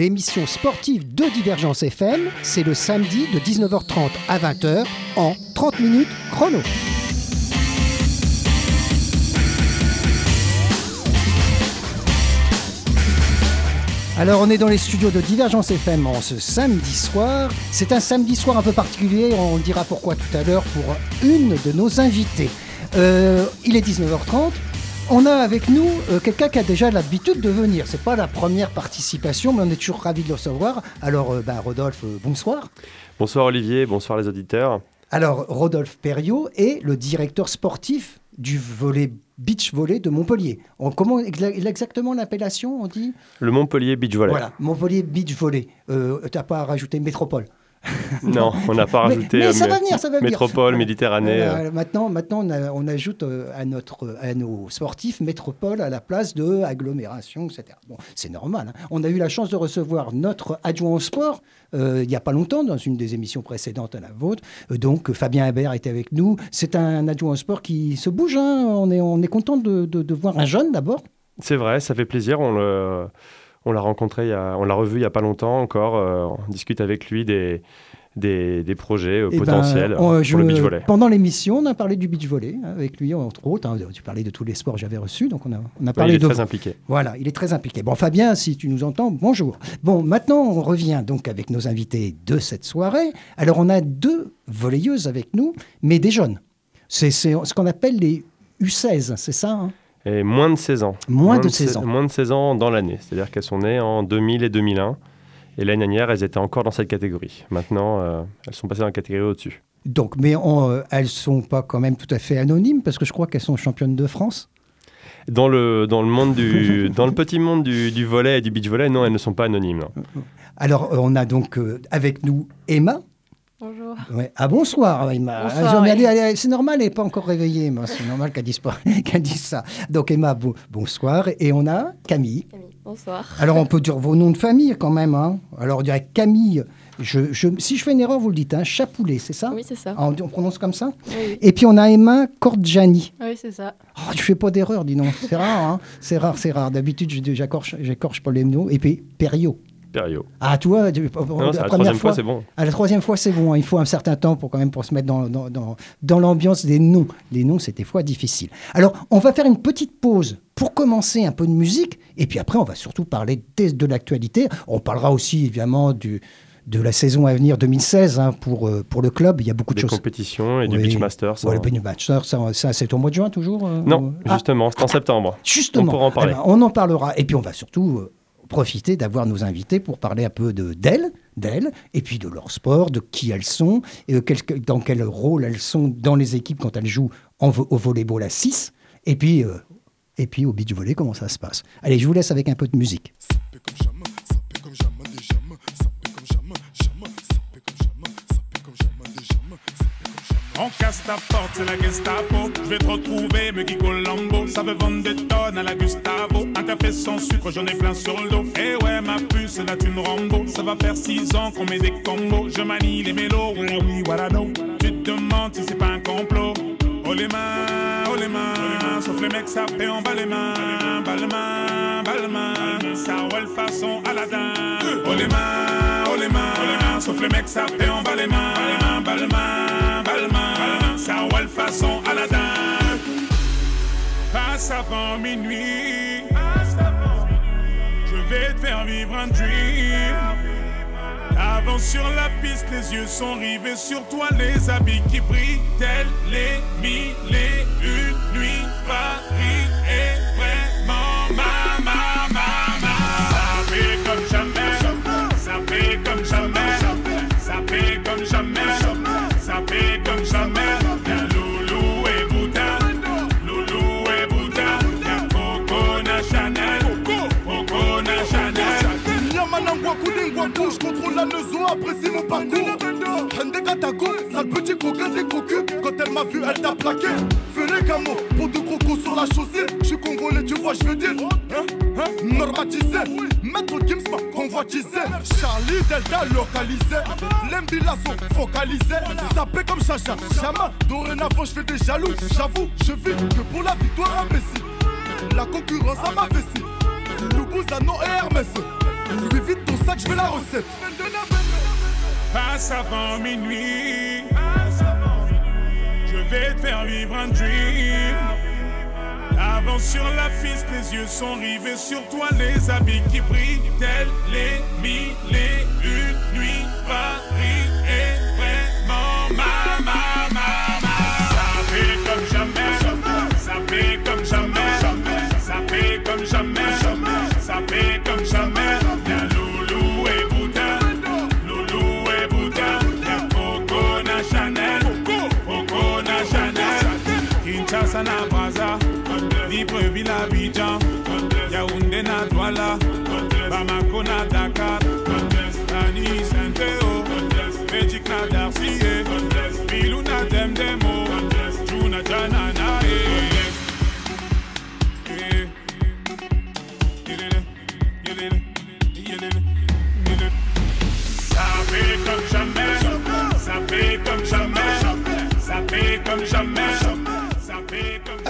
30 minutes chrono, l'émission sportive de Divergence FM, c'est le samedi de 19h30 à 20h en 30 minutes chrono. Alors on est dans les studios de Divergence FM en ce samedi soir. C'est un samedi soir un peu particulier, on dira pourquoi tout à l'heure pour une de nos invités. Euh, il est 19h30. On a avec nous euh, quelqu'un qui a déjà l'habitude de venir. C'est pas la première participation, mais on est toujours ravis de le recevoir. Alors, euh, bah, Rodolphe, euh, bonsoir. Bonsoir Olivier, bonsoir les auditeurs. Alors, Rodolphe Perriot est le directeur sportif du volet beach volley de Montpellier. On, comment exa- exactement l'appellation, on dit? Le Montpellier Beach Volley. Voilà, Montpellier Beach Volley. T'as pas à rajouter métropole. Non, on n'a pas rajouté mais euh, ça va venir, ça va venir. métropole, Méditerranée. euh. Euh, maintenant, maintenant on, a- on ajoute euh, à, notre, à nos sportifs métropole à la place de agglomération, etc. Bon, c'est normal. hein. On a eu la chance de recevoir notre adjoint au sport il n'y a pas longtemps, dans une des émissions précédentes à la vôtre. Donc, Fabien Hébert était avec nous. C'est un adjoint au sport qui se bouge. hein. On est, on est content de, de- de voir un jeune d'abord. C'est vrai, ça fait plaisir. On le- on l'a rencontré, il y a- on l'a revu il n'y a pas longtemps encore. euh, on discute avec lui des, des, des projets euh, Eh ben, potentiels pour je- le beach volley. Pendant l'émission, on a parlé du beach volley hein, avec lui, entre autres. hein. Tu parlais de tous les sports que j'avais reçus, donc on a, on a Ouais, parlé il est de très impliqué. Voilà, il est très impliqué. Bon, Fabien, si tu nous entends, bonjour. Bon, maintenant, on revient donc avec nos invités de cette soirée. Alors, on a deux volleyeuses avec nous, mais des jeunes. C'est c'est ce qu'on appelle les U16, c'est ça hein? Et moins de 16 ans. Moins de se- 16 ans. Moins de 16 ans dans l'année. C'est-à-dire qu'elles sont nées en 2000 et 2001. Et l'année dernière, elles étaient encore dans cette catégorie. Maintenant, euh, elles sont passées dans la catégorie au-dessus. Donc, mais on, euh, elles sont pas quand même tout à fait anonymes, parce que je crois qu'elles sont championnes de France. Dans le, dans le, monde du, dans le petit monde du, du volley et du beach volley, non, elles ne sont pas anonymes. non. Alors, euh, on a donc euh, avec nous Emma. Bonjour. Ouais. Ah bonsoir Emma. Bonsoir, Ah, oui. allez, c'est normal, elle n'est pas encore réveillée. C'est normal qu'elle dise, pas- qu'elle dise ça. Donc Emma, bon- bonsoir. Et on a Camille. Camille, bonsoir. Alors on peut dire vos noms de famille quand même. hein. Alors on dirait Camille. Je, je- si je fais une erreur, vous le dites. Hein, Chapoulet, c'est ça? Oui, c'est ça. Ah, on, on prononce comme ça? Oui. Et puis on a Emma Cordiani. Oui, c'est ça. Oh, je fais pas d'erreur, dis donc. C'est rare, hein C'est rare, c'est rare. D'habitude, je- j'écorche, pas les mots. Et puis Perriot. Période. Ah, toi, tu- Non, c'est la troisième fois, c'est bon. à la troisième fois, c'est bon. hein. Il faut un certain temps pour quand même pour se mettre dans, dans, dans, dans l'ambiance des noms. Les noms, c'est des fois difficile. Alors, on va faire une petite pause pour commencer un peu de musique. Et puis après, on va surtout parler des- de l'actualité. On parlera aussi, évidemment, du, de la saison à venir 2016 hein, pour, euh, pour le club. Il y a beaucoup de Des choses. compétitions et du. Beach. Ouais, hein. le Penny Master, ça, ça, c'est au mois de juin toujours euh, Non, Ah, justement, c'est en septembre. Justement, On pourra en parler. Eh ben, on en parlera. Et puis on va surtout euh, profiter d'avoir nos invités pour parler un peu de d'elles, d'elles, et puis de leur sport, de qui elles sont, et dans quel rôle elles sont dans les équipes quand elles jouent en au volleyball à 6, et puis, euh, et puis au beach volley, comment ça se passe? Allez, je vous laisse avec un peu de musique. On casse ta porte, c'est la Gestapo. Je vais te retrouver, me Colombo. Ça veut vendre des tonnes à la Gustavo. Un café sans sucre, j'en ai plein sur le dos. Eh ouais, ma puce, là tu me Rambo. Ça va faire six ans qu'on met des combos. Je manie les mélos, oui, voilà. Tu te demandes si c'est pas un complot. Oh les mains, oh les mains. Sauf les mecs, ça fait en bas les mains. Bas les mains, les mains. Ça roule façon Aladdin. Oh les mains, oh les mains. Sauf les mecs, ça fait en bas les mains. Les mains. Ça roule façon Aladdin. Passe avant minuit. Je vais te faire vivre un dream. Avance sur la piste, les yeux sont rivés sur toi, les habits qui brillent, tels les mille et une nuits. Paris La leçon, apprécie mon parcours. Hende Katako, sale petit coquin des cocus. Quand elle m'a vu, elle t'a plaqué. Fais les camos, pour de crocos sur la chaussée. Je suis congolais, tu vois, je veux dire. Hein, hein, normatisé. Maître Gims m'a convoitisé. Charlie Delta localisé. L'embilasso focalisé. Sapé comme Chacha, Chama. Dorénavant, je fais des jaloux. J'avoue, je vis que pour la victoire imbécile. La concurrence à ma vessie. Look Bouzano et Hermès. Lui vite ton sac, je veux la recette. Passe avant minuit. Je vais te faire vivre un dream. Avance sur la piste, les yeux sont rivés sur toi, les habits qui brillent, tels les mille et une nuits. Paris Libreville Abidjan, Yaoundé na Douala, Bamako na Dakar,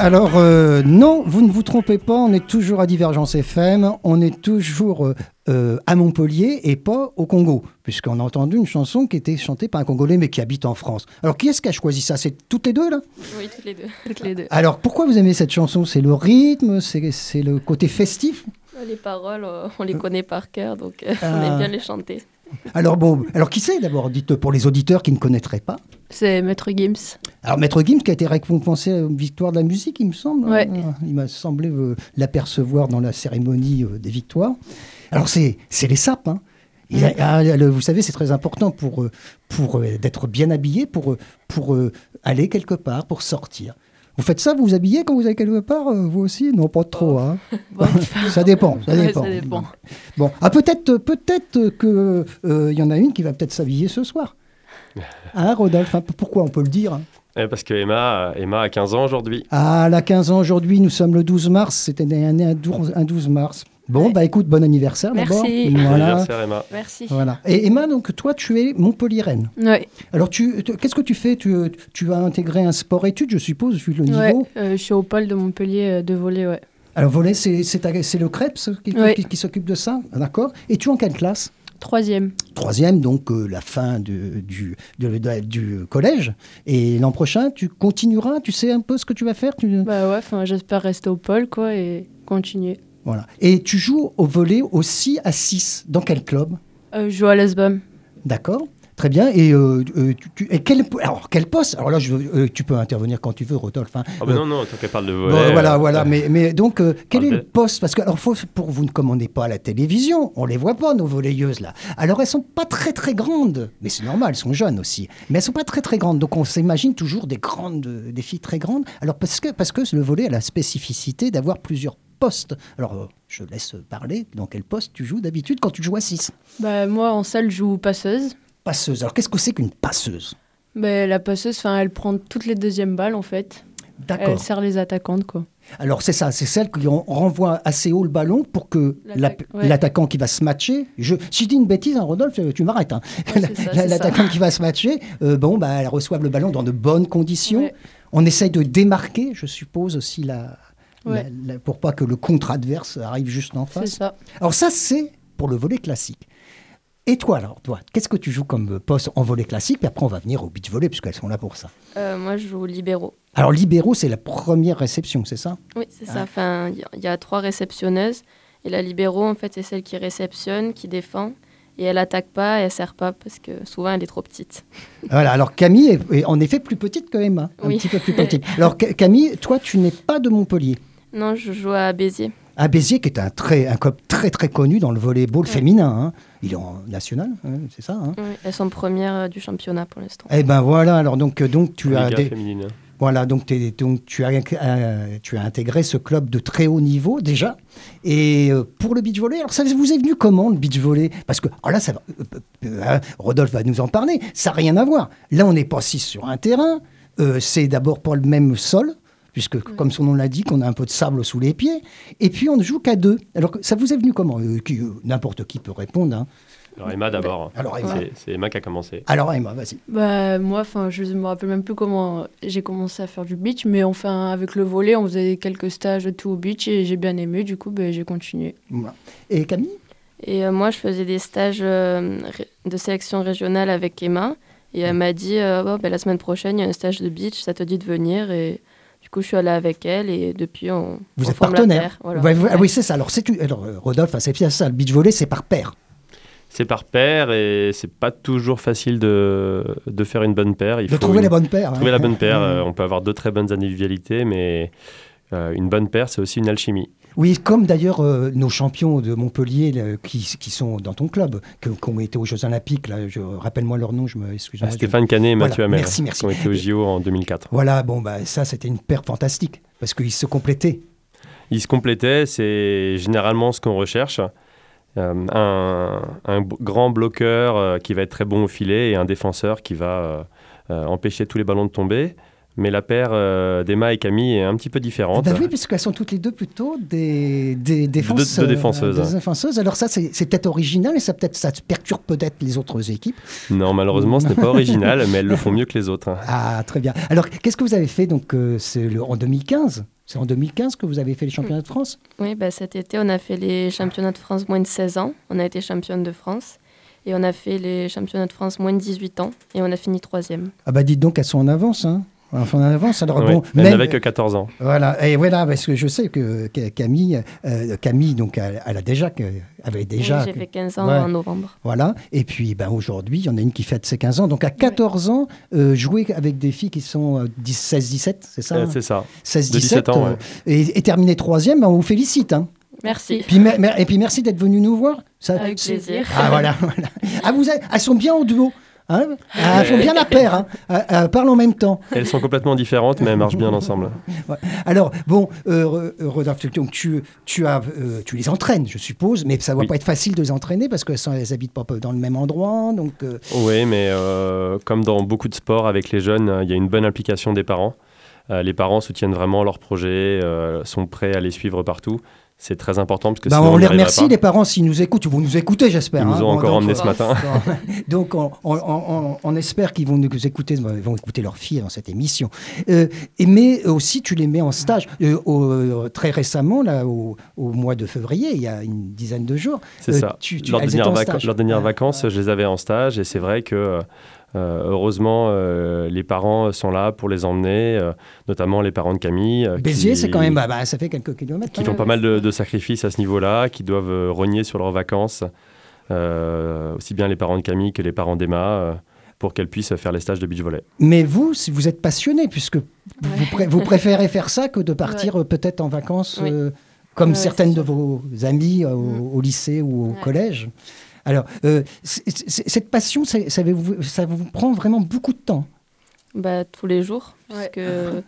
Alors, euh, non, vous ne vous trompez pas, on est toujours à Divergence FM, on est toujours euh, euh, à Montpellier et pas au Congo, puisqu'on a entendu une chanson qui était chantée par un Congolais mais qui habite en France. Alors, qui est-ce qui a choisi ça? C'est toutes les deux, là? Oui, toutes les deux. Toutes les deux. Alors, pourquoi vous aimez cette chanson? C'est le rythme C'est c'est le côté festif? Les paroles, euh, on les connaît par cœur, donc euh, on Ah. aime bien les chanter. Alors, bon, alors qui c'est d'abord Dites pour les auditeurs qui ne connaîtraient pas? C'est Maître Gims. Alors, Maître Gims qui a été récompensé à la victoire de la musique, il me semble. Ouais. hein. Il m'a semblé euh, l'apercevoir dans la cérémonie euh, des victoires. Alors, c'est c'est les sapes. hein. Il a- ah, le- vous savez, c'est très important pour, euh, pour euh, d'être bien habillé, pour, euh, pour euh, aller quelque part, pour sortir. Vous faites ça, vous vous habillez quand vous allez quelque part, euh, vous aussi? Non, pas trop. hein. Bon, ça dépend. Ça Ouais, dépend. ça dépend. Bon, ah, peut-être peut-être que euh, il y en a une qui va peut-être s'habiller ce soir. Hein, Rodolphe hein, Pourquoi on peut le dire hein? Eh, parce que Emma, Emma a 15 ans aujourd'hui. Ah, elle a 15 ans aujourd'hui, nous sommes le 12 mars, c'était un 12 un 12 mars. Bon, Ouais. bah écoute, bon anniversaire d'abord. Merci. Voilà. Anniversaire Emma. Merci. voilà. Et Emma, donc toi, tu es Montpellieraine. Ouais, Alors, tu, tu- qu'est-ce que tu fais? Tu, tu as intégré un sport-études, je suppose, vu le ouais. niveau? euh, je suis au pôle de Montpellier euh, de volley, ouais. Alors, volet, c'est c'est ta- c'est le Krebs qui, Ouais. qui- qui s'occupe de ça, d'accord Et tu es en quelle classe? Troisième. Troisième, donc euh, la fin de- du, de- de- du collège. Et l'an prochain, tu continueras, tu sais un peu ce que tu vas faire? Tu- Bah ouais, enfin, j'espère rester au pôle, quoi, et continuer. Voilà. Et tu joues au volet aussi à 6. Dans quel club Euh, je joue à l'ESBAM. D'accord Très bien. Et, euh, euh, tu, tu- et quel, alors, quel poste? Alors là, je, euh, tu peux intervenir quand tu veux, Rodolphe. hein. Ah non, non, tant qu'elle parle de bon, volet. voilà, euh, voilà. Mais, mais donc, euh, quel est Parle le poste? Parce que, alors, faut, pour vous, on n'est pas à la télévision, on les voit pas, nos volleyeuses, là. Alors, elles sont pas très, très grandes. Mais c'est normal, elles sont jeunes aussi. Mais elles sont pas très, très grandes. Donc, on s'imagine toujours des grandes, des filles très grandes. Alors, parce que, parce que le volet a la spécificité d'avoir plusieurs postes. Alors, euh, je laisse parler. Dans quel poste tu joues d'habitude quand tu joues à 6 Bah moi, en salle, je joue passeuse. Passeuse. Alors, qu'est-ce que c'est qu'une passeuse? Bah, la passeuse, elle prend toutes les deuxièmes balles, en fait. D'accord. Elle sert les attaquantes, quoi. Alors c'est ça, c'est celle qui en- renvoie assez haut le ballon pour que ouais. l'attaquant qui va se matcher. Je, si je dis une bêtise, hein, Rodolphe, euh, tu m'arrêtes. hein. Ouais, L'attaquant qui va se matcher, euh, bon, bah, elle reçoive le ballon dans de bonnes conditions. Ouais. On essaye de démarquer, je suppose aussi la, Ouais. la- la- pour pas que le contre adverse arrive juste en face. ça. Alors ça, c'est pour le volet classique. Et toi alors, toi, qu'est-ce que tu joues comme poste en volet classique? Puis après, on va venir au beach volley puisqu'elles sont là pour ça. Euh, moi, je joue libéraux. Alors libéraux, c'est la première réception, c'est ça? Oui, c'est Ah. ça. Enfin, il y a- il y, a trois réceptionneuses. Et la libéraux, en fait, c'est celle qui réceptionne, qui défend. Et elle attaque pas, et elle sert pas, parce que souvent, elle est trop petite. Voilà, alors Camille est, est en effet plus petite que Emma, un Oui. petit peu plus petite. Alors Ca- Camille, toi, tu n'es pas de Montpellier. Non, je joue à Béziers. À Béziers, qui est un, très, un club très très connu dans le volleyball féminin. hein. Il est en national, hein, c'est ça hein Oui, elles sont premières euh, du championnat pour l'instant. Eh ben voilà, alors donc, euh, donc tu as Liga des- féminine. voilà donc, t'es- donc tu as euh, tu as intégré ce club de très haut niveau déjà. Et euh, pour le beach volley, alors ça vous est venu comment le beach volley? Parce que alors là, ça va, euh, euh, hein, Rodolphe va nous en parler. Ça n'a rien à voir. Là, on n'est pas assis sur un terrain. Euh, c'est d'abord pas le même sol. Puisque, comme son nom l'indique, on a un peu de sable sous les pieds. Et puis, on ne joue qu'à deux. Alors, que ça vous est venu comment Euh, qui, euh, N'importe qui peut répondre. hein. Alors Emma d'abord. Alors Emma, C'est- C'est Emma qui a commencé. alors, Emma vas-y. Bah, moi, enfin, je me rappelle même plus comment j'ai commencé à faire du beach, mais enfin, avec le volet, on faisait quelques stages de tout au beach et j'ai bien aimé, du coup, bah, j'ai continué. Et Camille? Et euh, moi, je faisais des stages euh, de sélection régionale avec Emma. Et elle m'a dit euh, Bon, ben, la semaine prochaine, il y a un stage de beach, ça te dit de venir. Et du coup, je suis allée avec elle. Et depuis, on. Vous on êtes forme la partenaire. paire, voilà. Ouais, vous- ah oui, c'est ça. Alors, c'est tu- alors euh, Rodolphe, c'est bien ça. Le beach volley, c'est par paire. C'est par paire et c'est pas toujours facile de, de faire une bonne paire. Il De faut trouver une- les bonnes paires. trouver hein. la bonne paire. Mmh. euh, on peut avoir deux très bonnes individualités, mais euh, une bonne paire, c'est aussi une alchimie. Oui, comme d'ailleurs euh, nos champions de Montpellier là, qui, qui sont dans ton club, qui ont été aux Jeux Olympiques. Là, je rappelle-moi leur nom. Je me excuse. Ah, Stéphane Canet et Voilà, Mathieu Hamel, merci, merci. qui ont été au JO en 2004. Voilà, bon, bah, ça, c'était une paire fantastique parce qu'ils se complétaient. Ils se complétaient, c'est généralement ce qu'on recherche. Euh, un, grand bloqueur euh, qui va être très bon au filet et un défenseur qui va empêcher tous les ballons de tomber. Mais la paire euh, d'Emma et Camille est un petit peu différente. Bah oui, puisqu'elles sont toutes les deux plutôt des, des défenses, deux défenseuses, des hein. défenseuses. Alors ça, c'est peut-être original et ça, peut ça perturbe peut-être les autres équipes. Non, malheureusement, ce n'est pas original, mais elles le font mieux que les autres. Ah, très bien. Alors, qu'est-ce que vous avez fait donc euh, le- en 2015 C'est en 2015 que vous avez fait les championnats de France? Oui, bah, cet été, on a fait les championnats de France moins de 16 ans. On a été championne de France. Et on a fait les championnats de France moins de 18 ans. Et on a fini troisième. Ah bah dites donc, elles sont en avance. Hein Enfin, en avance. Alors Ouais, bon, elle même- n'avait que 14 ans. Voilà, et voilà, parce que je sais que Camille, euh, Camille donc, elle, elle a déjà, avait déjà, Oui, J'ai fait 15 ans Ouais. en novembre. voilà. Et puis, ben, aujourd'hui, il y en a une qui fête ses 15 ans. Donc, à 14 ans, euh, jouer avec des filles qui sont euh, 10 16-17, c'est ça Euh, hein c'est ça. 16-17. de 17 ans, ouais. et, et terminer troisième, ben, on vous félicite. Hein. Merci. Puis, mer- mer- et puis, merci d'être venu nous voir. Ça, Avec plaisir. Ah, voilà, voilà. Ah, vous avez- elles sont bien au duo. Hein elles font bien la paire. Hein Ah, elles parlent en même temps. Elles sont complètement différentes, mais elles marchent bien ensemble. Alors, bon, euh, euh, donc tu, tu, as, euh, tu les entraînes, je suppose, mais ça ne va Oui. pas être facile de les entraîner parce qu'elles n'habitent pas dans le même endroit. Donc, euh, Oui, mais euh, comme dans beaucoup de sports avec les jeunes, euh, il y a une bonne implication des parents. Euh, les parents soutiennent vraiment leur projet, euh, sont prêts à les suivre partout. C'est très important parce que bah, sinon on les remercie, pas. les parents, s'ils nous écoutent. Ils vont nous écouter, j'espère. Ils nous hein. ont encore emmenés ce matin. Donc, on, on- on- on espère qu'ils vont nous écouter, ils vont écouter leurs filles dans cette émission. Euh, et mais aussi, tu les mets en stage. Euh, au- euh, très récemment, là, au, au mois de février, il y a une dizaine de jours. C'est euh, ça. tu- tu- leurs, dernières Ouais. vacances, je les avais en stage et c'est vrai que euh, heureusement, euh, les parents sont là pour les emmener, euh, notamment les parents de Camille. euh, Béziers, c'est quand même, bah, bah, ça fait quelques kilomètres. qui hein. font pas mal de, de sacrifices à ce niveau-là, qui doivent euh, rogner sur leurs vacances, euh, aussi bien les parents de Camille que les parents d'Emma, euh, pour qu'elles puissent faire les stages de beach volley. Mais vous, si vous êtes passionné, puisque vous, pré- vous préférez faire ça que de partir euh, peut-être en vacances, Oui. euh, comme Ouais, certaines de vos amies euh, au, au lycée ou au Ouais. collège. Alors, euh, cette passion, ça, ça vous, ça vous prend vraiment beaucoup de temps? Bah, tous les jours. Ouais. Parce que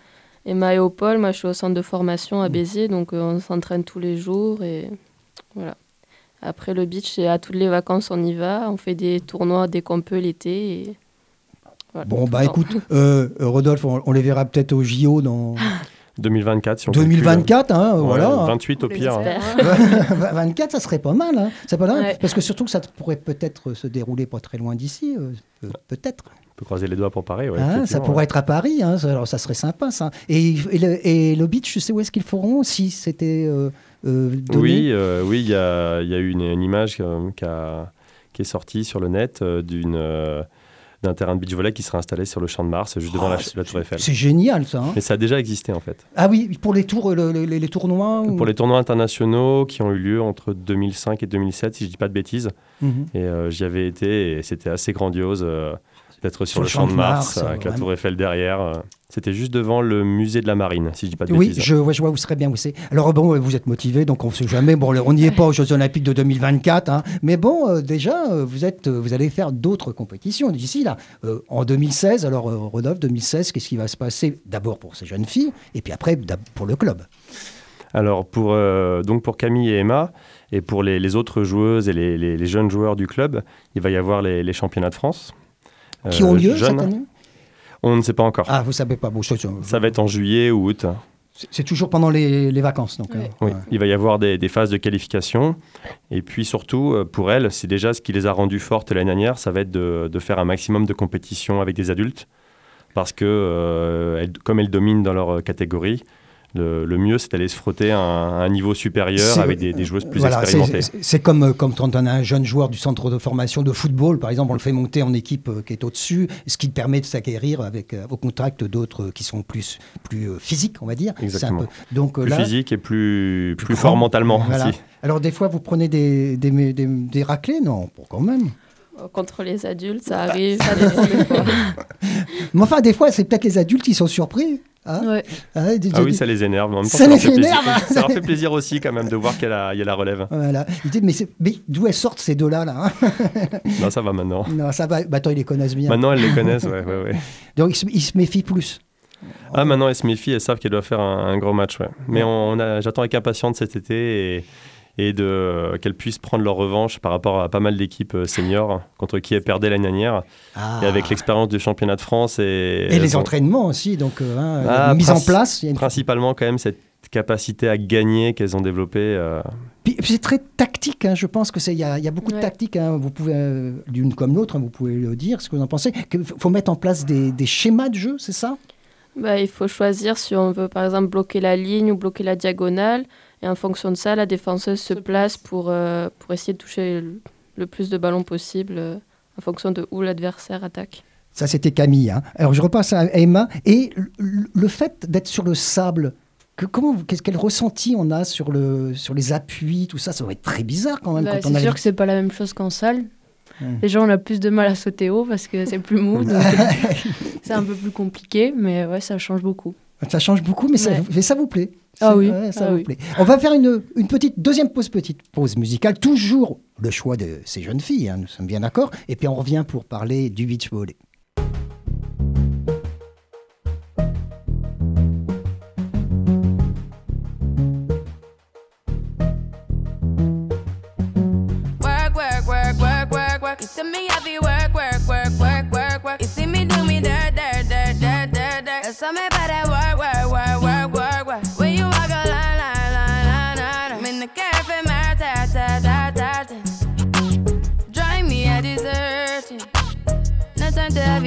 Emma et au pôle, moi je suis au centre de formation à Béziers, donc euh, on s'entraîne tous les jours et voilà. Après le beach, à toutes les vacances on y va, on fait des tournois dès qu'on peut l'été. Et... voilà, Bon, bah écoute, euh, Rodolphe, on, on les verra peut-être au JO dans 2024, si on calcule. 2024, hein, Ouais, voilà. 28 au pire. hein. espère. 24, ça serait pas mal. Hein. C'est pas mal, Ouais. parce que surtout que ça pourrait peut-être se dérouler pas très loin d'ici, euh, euh, peut-être. On peut croiser les doigts pour Paris. ouais, Hein, ça pourrait ouais. être à Paris, hein, ça, alors ça serait sympa ça. Et, et le, et le beach, tu sais où est-ce qu'ils feront si c'était euh, euh, Oui, euh, oui, il y a, il y a eu une, une image euh, qui, a- qui est sortie sur le net euh, d'une euh, d'un terrain de beach volley qui sera installé sur le champ de Mars, juste devant Ah, la, la Tour Eiffel. C'est génial ça. hein. Mais ça a déjà existé en fait. Ah oui, pour les tours, le- le- les, tournois. ou- Pour les tournois internationaux qui ont eu lieu entre 2005 et 2007, si je dis pas de bêtises, Mhm. et euh, j'y avais été et c'était assez grandiose euh, d'être sur, le champ de Mars, Mars, avec la. Tour Eiffel derrière. euh. C'était juste devant le musée de la Marine, si je dis pas de Oui, bêtises. je, ouais, je vois où serait bien où c'est. Alors bon, vous êtes motivé, donc on ne sait jamais. Bon, on n'y est pas aux Jeux Olympiques de 2024, hein. mais bon, euh, déjà, euh, vous êtes, euh, vous allez faire d'autres compétitions d'ici là. Euh, en 2016, alors euh, Rodolphe, 2016, qu'est-ce qui va se passer? D'abord pour ces jeunes filles, et puis après pour le club. Alors pour, euh, donc pour Camille et Emma, et pour les, les autres joueuses et les, les- les jeunes joueurs du club, il va y avoir les championnats de France. Qui euh, ont lieu jeunes. cette année On ne sait pas encore. Ah, vous savez pas, bon, chose- Ça va être en juillet ou août. C'est toujours pendant les, les vacances. Donc, Ouais. hein. Oui, Ouais. il va y avoir des, des phases de qualification. Et puis surtout, euh, pour elle, c'est déjà ce qui les a rendues fortes l'année dernière, ça va être de, de faire un maximum de compétitions avec des adultes. Parce que, euh, elles- comme elles dominent dans leur euh, catégorie, le, le mieux, c'est d'aller se frotter à un, à un niveau supérieur avec des, des joueuses plus Voilà, c'est- expérimentées. c'est comme, euh, comme quand on a un jeune joueur du centre de formation de football, par exemple, on le fait monter en équipe euh, qui est au-dessus, ce qui permet de s'acquérir avec, euh, au contact d'autres qui sont plus, plus physiques, on va dire. C'est un Exactement. peu- Donc Plus là, physique et plus, plus, fort mentalement Voilà. aussi. Alors des fois, vous prenez des, des, des, des raclés Non, pas quand même. Contre les adultes, ça arrive, ça dépend des fois. Mais enfin, des fois, c'est peut-être les adultes qui sont surpris. hein. Ouais. Ah, des- Ah oui, ça les énerve. mais En même temps, Ça les fait plaisir. énerve. ça leur fait plaisir aussi quand même de voir qu'il y, a la- relève. Voilà. Ils disent, mais, d'où elles sortent ces deux-là là, hein? Non, ça va maintenant. Non, ça va. Bah, attends, ils les connaissent bien. Maintenant, elles les connaissent. Ouais, ouais, ouais. Donc ils se, ils se méfient plus. Ah, maintenant, elles se méfient, elles savent qu'elles doivent faire un, un gros match. Ouais. Mais on a, j'attends avec impatience cet été et, et de, euh, qu'elles puissent prendre leur revanche par rapport à pas mal d'équipes euh, seniors contre qui elles perdaient l'année dernière. Ah. Et avec l'expérience du championnat de France et, Et les ont entraînements aussi, donc euh, hein, Ah, la mise en place. il y a une- principalement quand même cette capacité à gagner qu'elles ont développée. euh, Puis, puis c'est très tactique, hein, je pense que c'est il y, a il y a beaucoup de Ouais. tactique. hein, vous pouvez euh, l'une comme l'autre, hein, vous pouvez le dire, ce que vous en pensez. Il faut mettre en place des, des schémas de jeu, c'est ça? Bah, il faut choisir si on veut par exemple bloquer la ligne ou bloquer la diagonale. Et en fonction de ça, la défenseuse se place pour, euh, pour essayer de toucher le, le plus de ballons possible euh, en fonction de où l'adversaire attaque. Ça, c'était Camille. hein. Alors, je repasse à Emma. Et le, fait d'être sur le sable, que, comment, qu'est-ce quel ressenti on a sur, le, sur les appuis, tout ça? Ça doit être très bizarre quand même. Bah, c'est a sûr les- que c'est pas la même chose qu'en salle. Hmm. Les gens on a plus de mal à sauter haut parce que c'est plus mou, c'est un peu plus compliqué, mais ouais, ça change beaucoup. Ça change beaucoup, mais, ça, Ouais. mais ça vous plaît? Ah oui, ouais, ça ah vous oui. plaît. On va faire une, une petite deuxième pause, petite pause musicale. Toujours le choix de ces jeunes filles, hein, nous sommes bien d'accord. Et puis on revient pour parler du beach volley.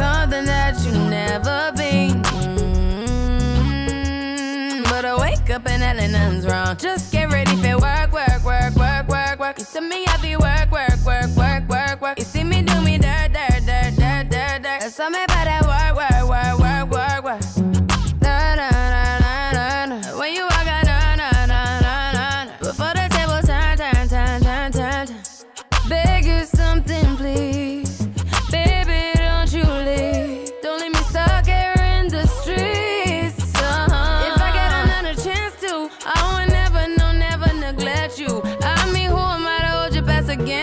something that you've never been. Mm, But I wake up and hell nothing's wrong. Just get ready for work, work, work, work, work, work. You see me happy work, work, work, work, work, work. You see me do me dirt, dirt, dirt, dirt, dirt, dirt. That's how me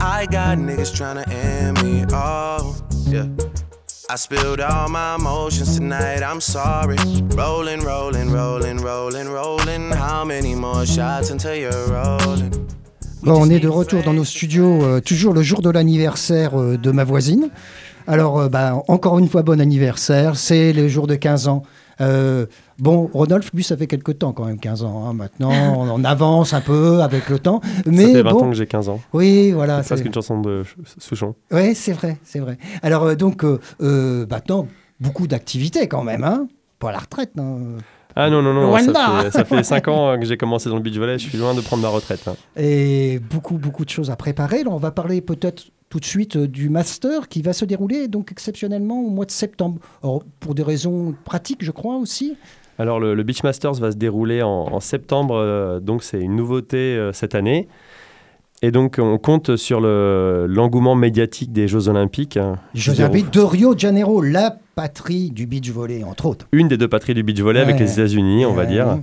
I got niggas tryna end me. Oh, yeah. I spilled all my emotions tonight, I'm sorry. Rolling, rolling, rolling, rolling, rolling. How many more shots until you're rolling? Bon, on est de retour dans nos studios, euh, toujours le jour de l'anniversaire euh, de ma voisine. Alors, euh, bah, encore une fois, bon anniversaire. C'est le jour de 15 ans. Euh, bon, Rodolphe, lui, ça fait quelques temps quand même, 15 ans. hein. Maintenant, on, on avance un peu avec le temps. Mais ça fait 20 bon, ans que j'ai 15 ans. oui, voilà. C'est presque c'est- une chanson de Ch- Souchon. Oui, c'est vrai, c'est vrai. Alors, euh, donc, euh, euh, maintenant, beaucoup d'activités quand même, hein Pas à la retraite, non Ah non, non, non, ça fait, ça fait 5 ans euh, que j'ai commencé dans le beach volley, je suis loin de prendre ma retraite. hein. Et beaucoup, beaucoup de choses à préparer. Là, on va parler peut-être tout de suite euh, du master qui va se dérouler donc exceptionnellement au mois de septembre. Pour des raisons pratiques, je crois aussi. Alors le, le Beach Masters va se dérouler en, en septembre, euh, donc c'est une nouveauté euh, cette année. Et donc on compte sur le- l'engouement médiatique des Jeux Olympiques. hein, Jeux Olympiques de Rio de Janeiro, la patrie du beach volley, entre autres. Une des deux patries du beach volley avec les États-Unis, on va dire.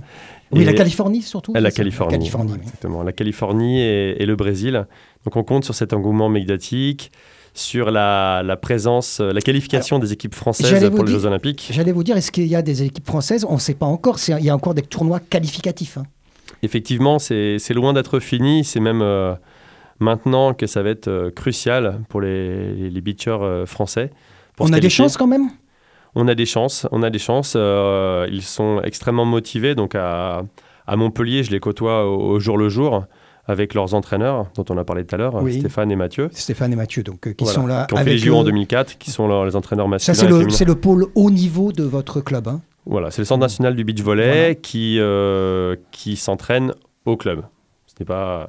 Oui, Et- la Californie surtout. La Californie. La Californie, oui. Exactement. La Californie et, et le Brésil. Donc on compte sur cet engouement médiatique, sur la, la présence, euh, la qualification des équipes françaises pour les dire- Jeux Olympiques. J'allais vous dire, est-ce qu'il y a des équipes françaises? On ne sait pas encore. Il y a encore des tournois qualificatifs. hein. Effectivement, c'est loin d'être fini. C'est même euh, maintenant que ça va être euh, crucial pour les, les, les beachers euh, français. pour On a des chances quand même? On a des chances. On a des chances. euh, ils sont extrêmement motivés. Donc à, à Montpellier, je les côtoie au, au jour le jour avec leurs entraîneurs dont on a parlé tout à l'heure, Oui. Stéphane et Mathieu. Stéphane et Mathieu, donc, euh, qui Voilà, sont là qui ont fait avec les JO en le- 2004, qui sont les entraîneurs masculins Ça, c'est le, c'est le pôle haut niveau de votre club. hein. Voilà, c'est le centre national du beach volley Voilà. qui, euh, qui s'entraîne au club. Ce n'est pas...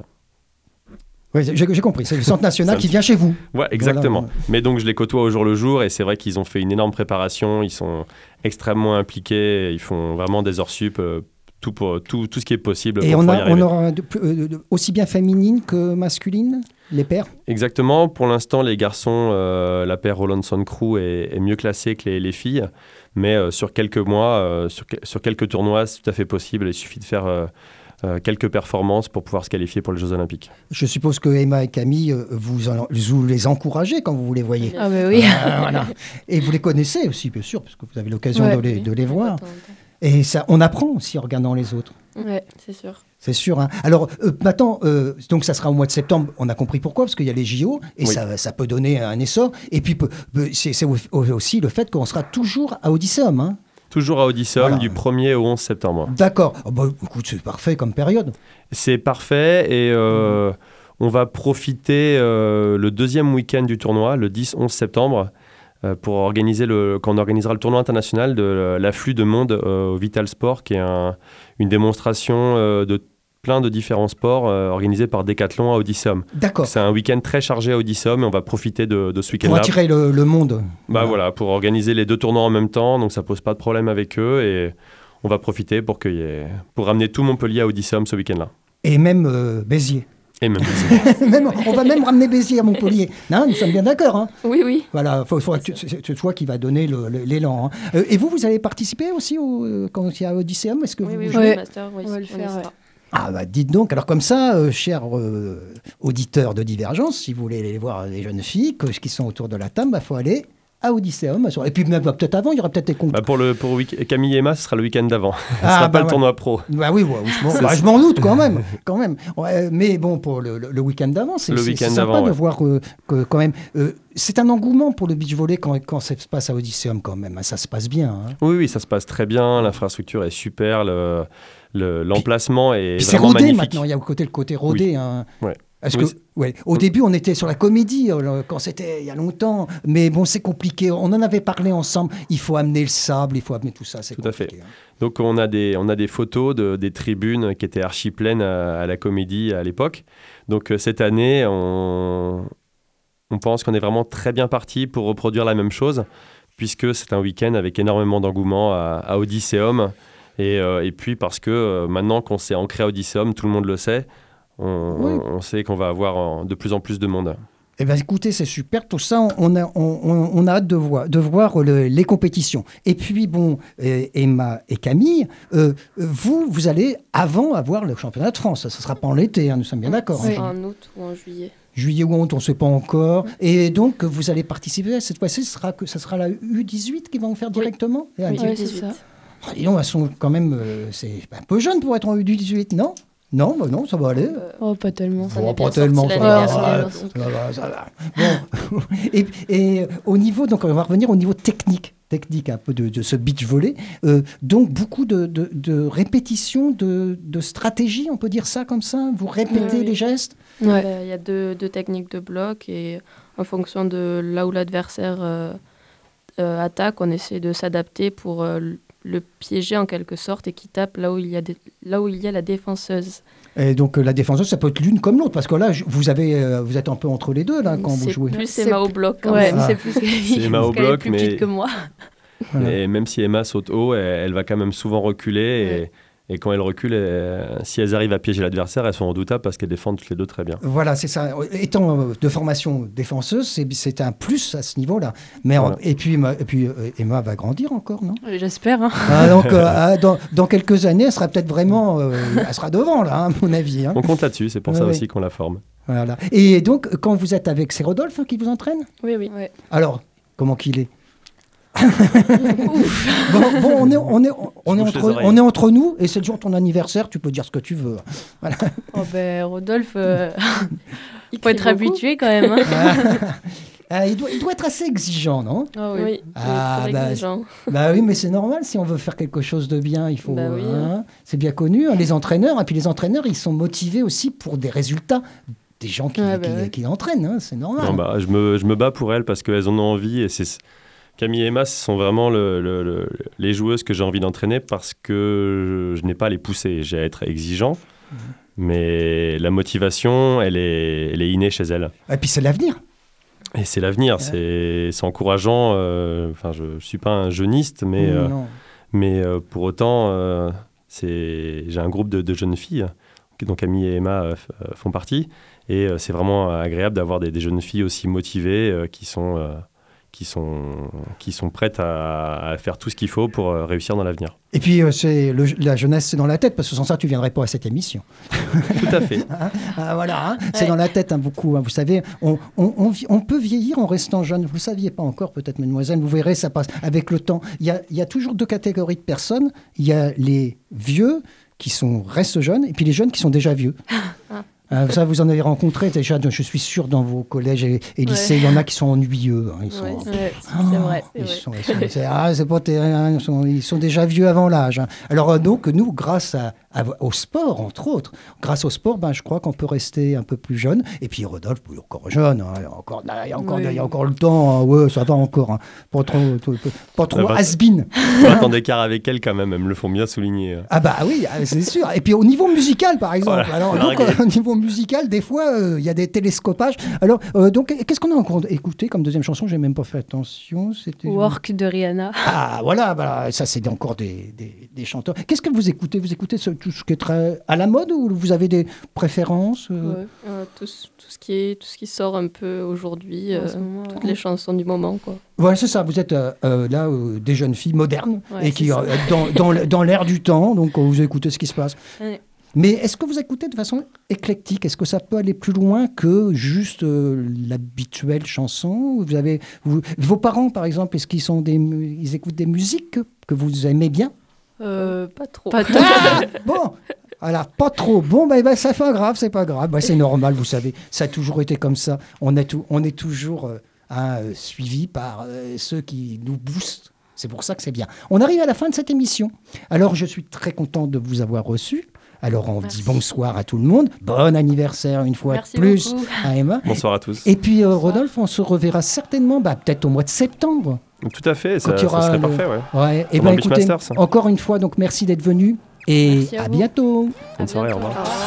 Oui, j'ai compris. C'est le centre national qui vient chez vous. Ouais, exactement. Voilà. Mais donc je les côtoie au jour le jour et c'est vrai qu'ils ont fait une énorme préparation, ils sont extrêmement impliqués, ils font vraiment des heures sup, euh, tout, pour, tout, tout ce qui est possible Et pour on, a, on aura de- euh, aussi bien féminine que masculine, les pairs Exactement. Pour l'instant, les garçons, euh, la paire Rolandson Crew est, est mieux classée que les, les filles. Mais sur quelques mois, sur, que- sur quelques tournois, c'est tout à fait possible. Il suffit de faire quelques performances pour pouvoir se qualifier pour les Jeux Olympiques. Je suppose que Emma et Camille, euh, vous, en- vous les encouragez quand vous les voyez. Ah bah oui. Ah, voilà. Et vous les connaissez aussi, bien sûr, parce que vous avez l'occasion Ouais. de, les, de les voir. Et ça, on apprend aussi en regardant les autres. Ouais. C'est sûr. C'est sûr. hein. Alors euh, maintenant, euh, donc ça sera au mois de septembre. On a compris pourquoi, parce qu'il y a les JO et Oui. ça, ça peut donner un essor. Et puis c'est c'est au- aussi le fait qu'on sera toujours à Odysseum. hein. Toujours à Voilà. du 1er au 11 septembre. D'accord. Ah bah, écoute, c'est parfait comme période. C'est parfait et euh, on va profiter euh, le deuxième week-end du tournoi, le 10-11 septembre, euh, pour organiser le, quand on organisera le tournoi international de l'afflux de monde au Vital Sport, qui est un- une démonstration de plein de différents sports euh, organisés par Decathlon à Odysseum. D'accord. C'est un week-end très chargé à Odysseum et on va profiter de, de ce Pour week-end-là. attirer le, le monde. Bah voilà, pour organiser les deux tournois en même temps, donc ça pose pas de problème avec eux et on va profiter pour, qu'il y ait- pour ramener tout Montpellier à Odysseum ce week-end-là. Et même euh, Béziers. Et même Même- on va même ramener Béziers à Montpellier. Non, nous sommes bien d'accord. hein. Oui, oui. Voilà, c'est c'est toi qui va donner le- le- l'élan. hein. Euh, et vous, vous allez participer aussi au, quand il y a Odysseum Est-ce que Oui, vous oui, oui, master, oui, On va le faire. Ah bah dites donc, alors comme ça, euh, chers euh, auditeurs de Divergence, si vous voulez aller voir les jeunes filles que- qui sont autour de la table, il bah, faut aller à Odysseum. Et puis même bah, peut-être avant, il y aura peut-être des comptes. Bah, pour le pour week- Camille et Emma, ce sera le week-end d'avant. ce Ah, sera bah pas le tournoi pro. Bah oui, ouais, je m'en- bah, doute quand même, quand même. Ouais, mais bon, pour le, week-end d'avant, c'est c'est sympa de voir euh, que quand même, euh, c'est un engouement pour le beach volley quand, quand ça se passe à Odysseum quand même. Ça se passe bien. hein. Oui, oui, ça se passe très bien. L'infrastructure est super. le- le- L'emplacement est Puis c'est vraiment rodé magnifique. maintenant. Il y a au côté le côté rodé. hein. Ouais. Parce Oui, que, ouais, au début, on était sur la comédie euh, quand c'était il y a longtemps, mais bon, c'est compliqué. On en avait parlé ensemble. Il faut amener le sable, il faut amener tout ça. C'est Tout à fait. compliqué, hein. Donc on a des, on a des photos de, des tribunes qui étaient archi pleines à, à la comédie à l'époque. Donc euh, cette année, on, on pense qu'on est vraiment très bien parti pour reproduire la même chose, puisque c'est un week-end avec énormément d'engouement à, à Odysseum. Et, euh, et puis parce que euh, maintenant qu'on s'est ancré à Odysseum, tout le monde le sait, on, Oui. sait qu'on va avoir euh, de plus en plus de monde. Eh bien, écoutez, c'est super. Tout ça, on a, on, on- on a hâte de voir, de voir le- les compétitions. Et puis, bon, Emma et Camille, euh, vous, vous allez avant avoir le championnat de France. Ça ne sera pas en l'été, hein, nous sommes bien d'accord. C'est hein. en août ou en juillet. Juillet ou août, on ne sait pas encore. Et donc, vous allez participer. Cette fois-ci, ce sera, que, ça sera la U18 qui va en faire directement? Oui. Ouais, c'est ça. Ah, dis donc, elles sont quand même. euh, c'est un peu jeune pour être en U18, non? Non, bah non, ça va aller. Oh, pas tellement. Ça Bon, n'est pas tellement, ça va, dernière, ça va, ça va. Bon. et, et, euh, au niveau, donc on va revenir au niveau technique, technique un peu de, de ce beach volley. Euh, donc beaucoup de, de, de répétitions, de, de stratégies, on peut dire ça comme ça? Vous répétez Oui, oui. les gestes? Ouais. Euh, Il y a deux, deux techniques de bloc et en fonction de là où l'adversaire euh, euh, attaque, on essaie de s'adapter pour euh, le piéger en quelque sorte et qui tape là où il y a, des- là où il y a la défenseuse. Et donc euh, la défenseuse, ça peut être l'une comme l'autre, parce que là, vous avez, euh, vous êtes un peu entre les deux là quand vous C'est jouez. plus C'est Emma au plus- bloc. quand Ouais, même. Ah. c'est plus C'est Emma au bloc, plus mais- petite que moi. Voilà. Et même si Emma saute haut, elle, elle va quand même souvent reculer. Et, et quand elle recule, elle- si elles arrivent à piéger l'adversaire, elles sont redoutables parce qu'elles défendent toutes les deux très bien. Voilà, c'est ça. Étant euh, de formation défenseuse, c'est- un plus à ce niveau-là. Mais Voilà. et puis, Emma, et puis euh, Emma va grandir encore, non? J'espère. Hein. Ah, donc, euh, ah, dans, dans quelques années, elle sera peut-être vraiment. euh, elle sera devant, là, hein, à mon avis. hein. On compte là-dessus, c'est pour ça ouais. aussi qu'on la forme. Voilà. Et donc, quand vous êtes avec, c'est Rodolphe qui vous entraîne? Oui, oui. Ouais. Alors, comment qu'il est? Bon, bon, on est, on est, on est, entre, on est entre nous et c'est le jour de ton anniversaire, tu peux dire ce que tu veux. Oh, ben, Rodolphe, euh, Il faut être beaucoup. habitué quand même. hein. Ah, il, doit, il doit être assez exigeant, non? Ah Oui, oui. il est Ah, très bah, exigeant. Bah oui, mais c'est normal, si on veut faire quelque chose de bien, il faut... Bah oui, hein, c'est bien connu, hein, les entraîneurs, et puis les entraîneurs, ils sont motivés aussi pour des résultats des gens qui, bah qui- qui entraînent, hein, c'est normal. Non, bah, je, me, je me bats pour elles parce qu'elles en ont envie. Et c'est Camille et Emma, ce sont vraiment le- le- le- les joueuses que j'ai envie d'entraîner parce que je, je n'ai pas à les pousser. J'ai à être exigeant. Mais la motivation, elle est, elle est innée chez elles. Et puis c'est l'avenir. Et c'est l'avenir, c'est c'est encourageant. euh, Enfin, je ne suis pas un jeuniste, mais, euh, mais euh, pour autant, j'ai un groupe de, de jeunes filles, dont Camille et Emma font partie. Et c'est vraiment agréable d'avoir des, des jeunes filles aussi motivées qui, sont, qui, sont, qui sont prêtes à, à faire tout ce qu'il faut pour euh, réussir dans l'avenir. Et puis euh, c'est le- la jeunesse, c'est dans la tête, parce que sans ça, tu viendrais pas à cette émission. Tout à fait. Ah, voilà, hein, c'est Ouais. dans la tête hein, beaucoup. hein, vous savez, on, on- on vi- on peut vieillir en restant jeune. Vous ne le saviez pas encore, peut-être, mademoiselle. Vous verrez, ça passe avec le temps. Il y a, il y a toujours deux catégories de personnes. Il y a les vieux qui sont, restent jeunes, et puis les jeunes qui sont déjà vieux. Euh, ça, vous en avez rencontré déjà, je suis sûr, dans vos collèges et, et lycées. Il y en a qui sont ennuyeux. hein, ils sont, Ouais, ah, c'est vrai. Ils vrai. sont, ils sont- ah, pas ils, sont, ils sont déjà vieux avant l'âge. hein. Alors euh, donc nous, grâce à, à- au sport, entre autres, grâce au sport, ben, je crois qu'on peut rester un peu plus jeune. Et puis Rodolphe, il est encore jeune, hein, il, y a encore, il, y a encore, Oui. il y a encore le temps. hein, ouais, ça va encore. hein. Pas trop, trop- pas trop Ça va. has-been. 20 ans d'écart avec elles, quand même, elles me le font bien souligner. Ah bah oui, ah, c'est sûr. Et puis au niveau musical, par exemple. Voilà, Alors donc, euh, au niveau musical, des fois, euh, il y a des télescopages. Alors euh, donc, qu'est-ce qu'on a encore écouté comme deuxième chanson? J'ai même pas fait attention. C'était Work de Rihanna. Ah voilà, bah, ça c'est encore des, des, des chanteurs. Qu'est-ce que vous écoutez? Vous écoutez ce- tout ce qui est très à la mode ou vous avez des préférences euh Ouais. Euh, tout, ce- tout ce qui est, tout ce qui sort un peu aujourd'hui, euh, toutes ouais. les chansons du moment, quoi. Voilà, c'est ça. Vous êtes euh, là euh, des jeunes filles modernes Ouais, et qui euh, dans, dans, dans l'air du temps. Donc vous écoutez ce qui se passe. Ouais. Mais est-ce que vous écoutez de façon éclectique? Est-ce que ça peut aller plus loin que juste euh, l'habituelle chanson? Vous avez, vous- Vos parents, par exemple, est-ce qu'ils sont des, ils écoutent des musiques que, que vous aimez bien? Euh, Pas trop. pas Ah bon, voilà, pas trop. Bon, ben, ben, ça fait pas grave, c'est pas grave. Ben, c'est normal, vous savez. Ça a toujours été comme ça. On est, tout, on est toujours euh, hein, euh, suivi par euh, ceux qui nous boostent. C'est pour ça que c'est bien. On arrive à la fin de cette émission. Alors, je suis très content de vous avoir reçu. Alors, on Merci. dit bonsoir à tout le monde. Bon anniversaire une fois Merci de plus beaucoup. à Emma. Bonsoir à tous. Et puis, euh, Rodolphe, on se reverra certainement, bah, peut-être au mois de septembre. Tout à fait, ça, serait le- parfait. Ouais. Ouais. Et Pendant ben, écoutez, Masters. encore une fois, donc merci d'être venu et Merci à bientôt. Bonne soirée, au revoir. Au revoir.